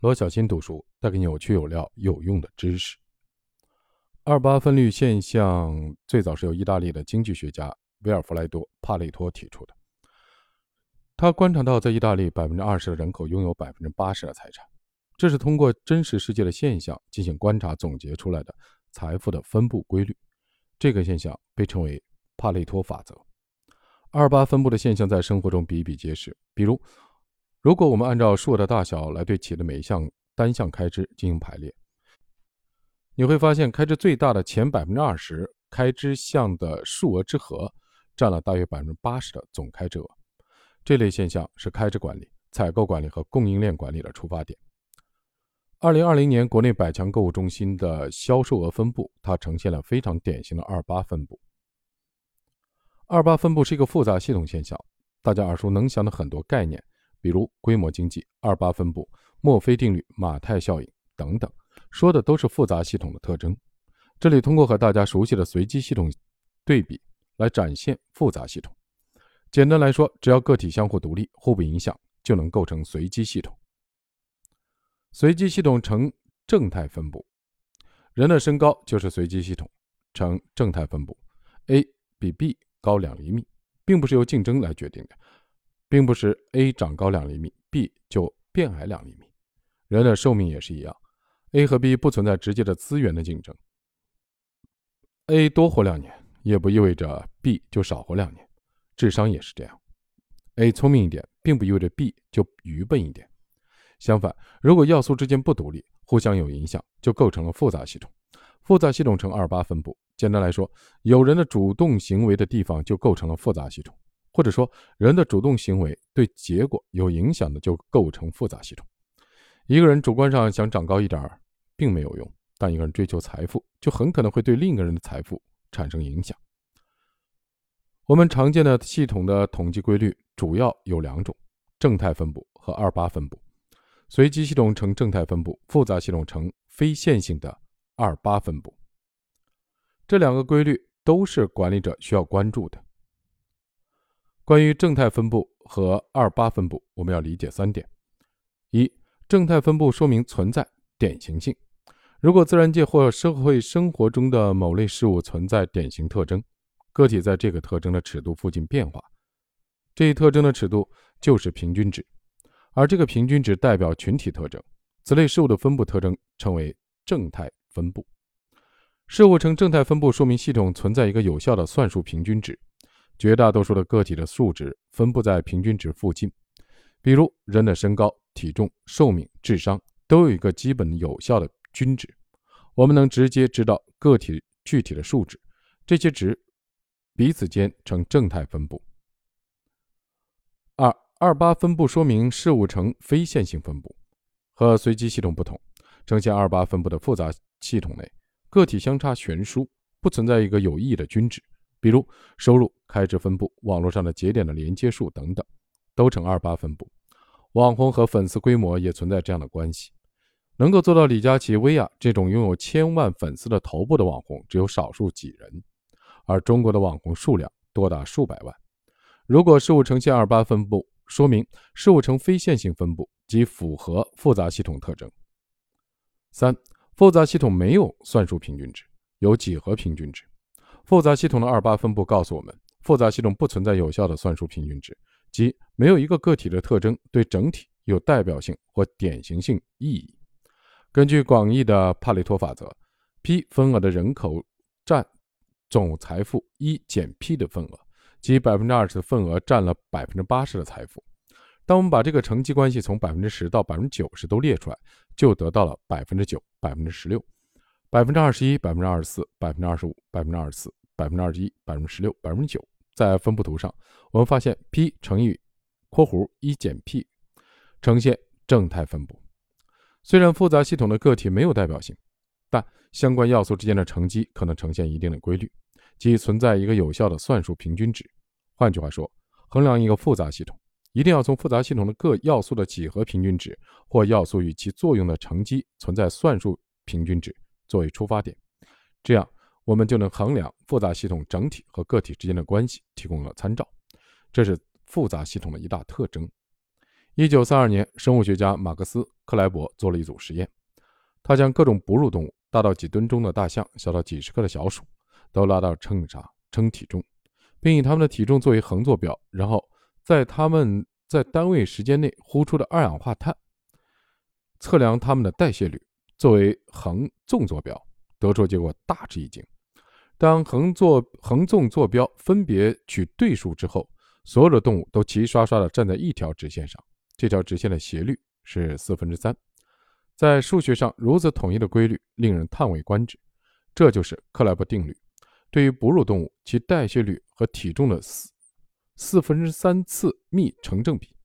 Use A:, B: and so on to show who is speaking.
A: 罗小新读书带给你有趣有料有用的知识。二八分率现象最早是由意大利的经济学家维尔弗莱多·帕累托提出的。他观察到，在意大利，百分之二十的人口拥有百分之八十的财产，这是通过真实世界的现象进行观察总结出来的财富的分布规律。这个现象被称为帕累托法则。二八分布的现象在生活中比比皆是，比如。如果我们按照数额的大小来对企业的每一项单项开支进行排列，你会发现开支最大的前百分之二十开支项的数额之和，占了大约百分之八十的总开支额。这类现象是开支管理、采购管理和供应链管理的出发点。二零二零年国内百强购物中心的销售额分布，它呈现了非常典型的二八分布。二八分布是一个复杂系统现象，大家耳熟能详的很多概念。比如规模经济、二八分布、墨菲定律、马太效应等等，说的都是复杂系统的特征。这里通过和大家熟悉的随机系统对比，来展现复杂系统。简单来说，只要个体相互独立、互不影响，就能构成随机系统。随机系统呈正态分布，人的身高就是随机系统，呈正态分布。A 比 B 高两厘米，并不是由竞争来决定的。并不是 A 长高两厘米，B 就变矮两厘米。人的寿命也是一样，A 和 B 不存在直接的资源的竞争。A 多活两年，也不意味着 B 就少活两年。智商也是这样，A 聪明一点，并不意味着 B 就愚笨一点。相反，如果要素之间不独立，互相有影响，就构成了复杂系统。复杂系统呈二八分布。简单来说，有人的主动行为的地方就构成了复杂系统。或者说，人的主动行为对结果有影响的，就构成复杂系统。一个人主观上想长高一点儿，并没有用；但一个人追求财富，就很可能会对另一个人的财富产生影响。我们常见的系统的统计规律主要有两种：正态分布和二八分布。随机系统呈正态分布，复杂系统呈非线性的二八分布。这两个规律都是管理者需要关注的。关于正态分布和二八分布，我们要理解三点：一、正态分布说明存在典型性。如果自然界或社会生活中的某类事物存在典型特征，个体在这个特征的尺度附近变化，这一特征的尺度就是平均值，而这个平均值代表群体特征。此类事物的分布特征称为正态分布。事物呈正态分布，说明系统存在一个有效的算术平均值。绝大多数的个体的数值分布在平均值附近，比如人的身高、体重、寿命、智商都有一个基本有效的均值，我们能直接知道个体具体的数值，这些值彼此间呈正态分布。二二八分布说明事物呈非线性分布，和随机系统不同，呈现二八分布的复杂系统内，个体相差悬殊，不存在一个有意义的均值。比如收入、开支分布、网络上的节点的连接数等等，都呈二八分布。网红和粉丝规模也存在这样的关系。能够做到李佳琦、薇娅这种拥有千万粉丝的头部的网红，只有少数几人，而中国的网红数量多达数百万。如果事物呈现二八分布，说明事物呈非线性分布，即符合复杂系统特征。三、复杂系统没有算术平均值，有几何平均值。复杂系统的二八分布告诉我们，复杂系统不存在有效的算术平均值，即没有一个个体的特征对整体有代表性或典型性意义。根据广义的帕累托法则，P 分额的人口占总财富一减 P 的份额，即百分之二十的份额占了百分之八十的财富。当我们把这个乘积关系从百分之十到百分之九十都列出来，就得到了百分之九、百分之十六。百分之二十一、百分之二十四、百分之二十五、百分之二十四、百分之二十一、百分之十六、百分之九，在分布图上，我们发现 P 乘以括弧一减 P 呈现正态分布。虽然复杂系统的个体没有代表性，但相关要素之间的乘积可能呈现一定的规律，即存在一个有效的算术平均值。换句话说，衡量一个复杂系统，一定要从复杂系统的各要素的几何平均值或要素与其作用的乘积存在算术平均值。作为出发点，这样我们就能衡量复杂系统整体和个体之间的关系，提供了参照。这是复杂系统的一大特征。一九三二年，生物学家马克思·克莱伯做了一组实验，他将各种哺乳动物，大到几吨重的大象，小到几十克的小鼠，都拉到秤上称体重，并以它们的体重作为横坐标，然后在它们在单位时间内呼出的二氧化碳，测量它们的代谢率作为横纵坐标，得出结果大吃一惊。当横坐横纵坐标分别取对数之后，所有的动物都齐刷刷地站在一条直线上。这条直线的斜率是四分之三，在数学上如此统一的规律令人叹为观止。这就是克莱伯定律。对于哺乳动物，其代谢率和体重的四四分之三次幂成正比。